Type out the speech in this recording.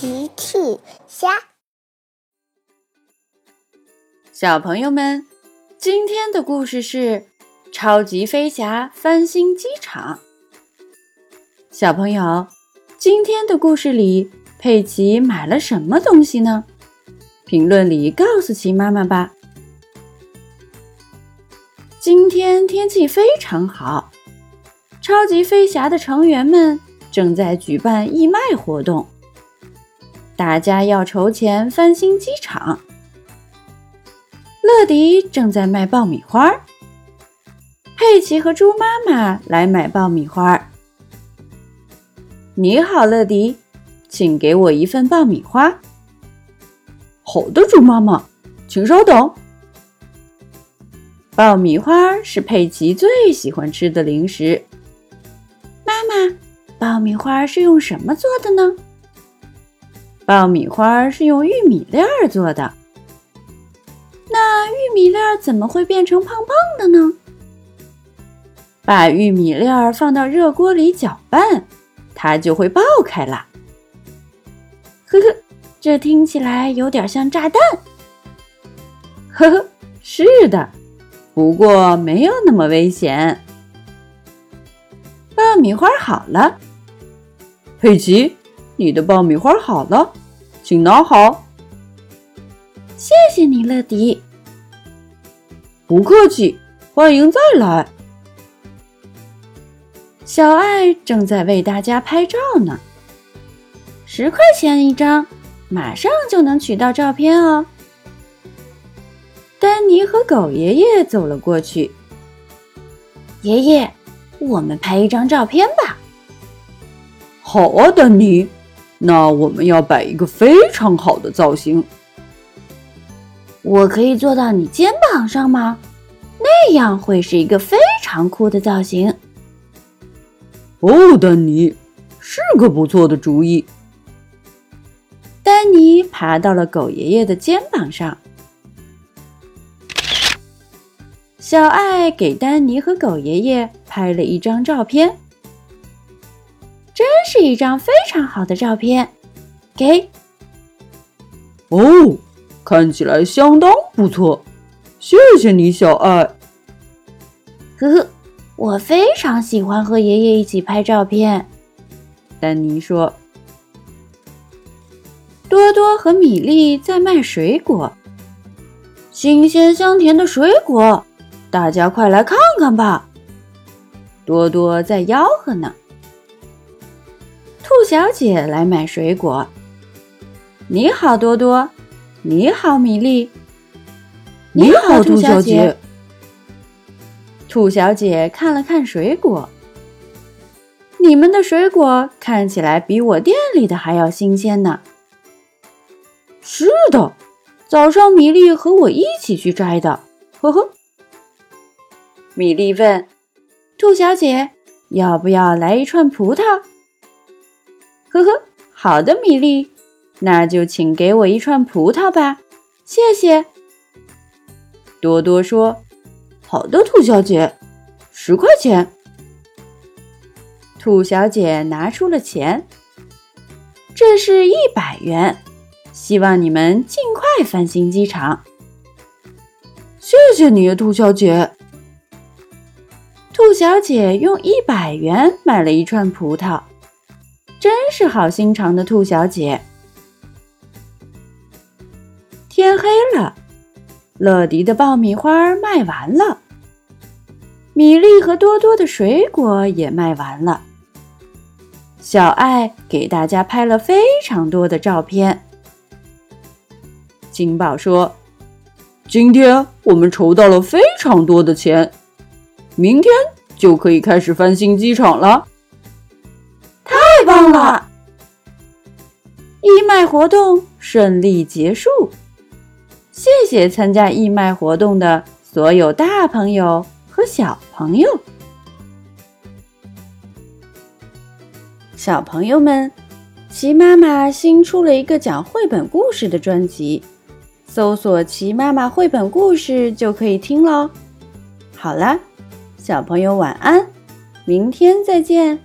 奇趣虾，小朋友们，今天的故事是超级飞侠翻新机场。小朋友，今天的故事里，佩奇买了什么东西呢？评论里告诉奇妈妈吧。今天天气非常好，超级飞侠的成员们正在举办义卖活动。大家要筹钱翻新机场。乐迪正在卖爆米花，佩奇和猪妈妈来买爆米花。你好，乐迪，请给我一份爆米花。好的，猪妈妈，请稍等。爆米花是佩奇最喜欢吃的零食。妈妈，爆米花是用什么做的呢？爆米花是用玉米粒儿做的，那玉米粒儿怎么会变成胖胖的呢？把玉米粒儿放到热锅里搅拌，它就会爆开了。呵呵，这听起来有点像炸弹。呵呵，是的，不过没有那么危险。爆米花好了，佩奇。你的爆米花好了，请拿好。谢谢你，乐迪。不客气，欢迎再来。小爱正在为大家拍照呢，十块钱一张，马上就能取到照片哦。丹尼和狗爷爷走了过去。爷爷，我们拍一张照片吧。好啊，丹尼。那我们要摆一个非常好的造型。我可以坐到你肩膀上吗？那样会是一个非常酷的造型。哦，丹尼，是个不错的主意。丹尼爬到了狗爷爷的肩膀上。小爱给丹尼和狗爷爷拍了一张照片。真是一张非常好的照片，给。哦，看起来相当不错，谢谢你，小爱。呵呵，我非常喜欢和爷爷一起拍照片。丹尼说：“多多和米粒在卖水果，新鲜香甜的水果，大家快来看看吧。”多多在吆喝呢。兔小姐来买水果。你好，多多。你好，米粒。你好，兔小姐。兔小姐看了看水果，你们的水果看起来比我店里的还要新鲜呢。是的，早上米粒和我一起去摘的。呵呵。米粒问兔小姐：“要不要来一串葡萄？”呵呵，好的，米粒，那就请给我一串葡萄吧，谢谢。多多说：“好的，兔小姐，十块钱。”兔小姐拿出了钱，这是一百元，希望你们尽快翻新机场。谢谢你，兔小姐。兔小姐用一百元买了一串葡萄。真是好心肠的兔小姐。天黑了，乐迪的爆米花卖完了，米粒和多多的水果也卖完了。小爱给大家拍了非常多的照片。金宝说：“今天我们筹到了非常多的钱，明天就可以开始翻新机场了。”棒了！义卖活动顺利结束，谢谢参加义卖活动的所有大朋友和小朋友。小朋友们，齐妈妈新出了一个讲绘本故事的专辑，搜索“齐妈妈绘本故事”就可以听喽。好啦，小朋友晚安，明天再见。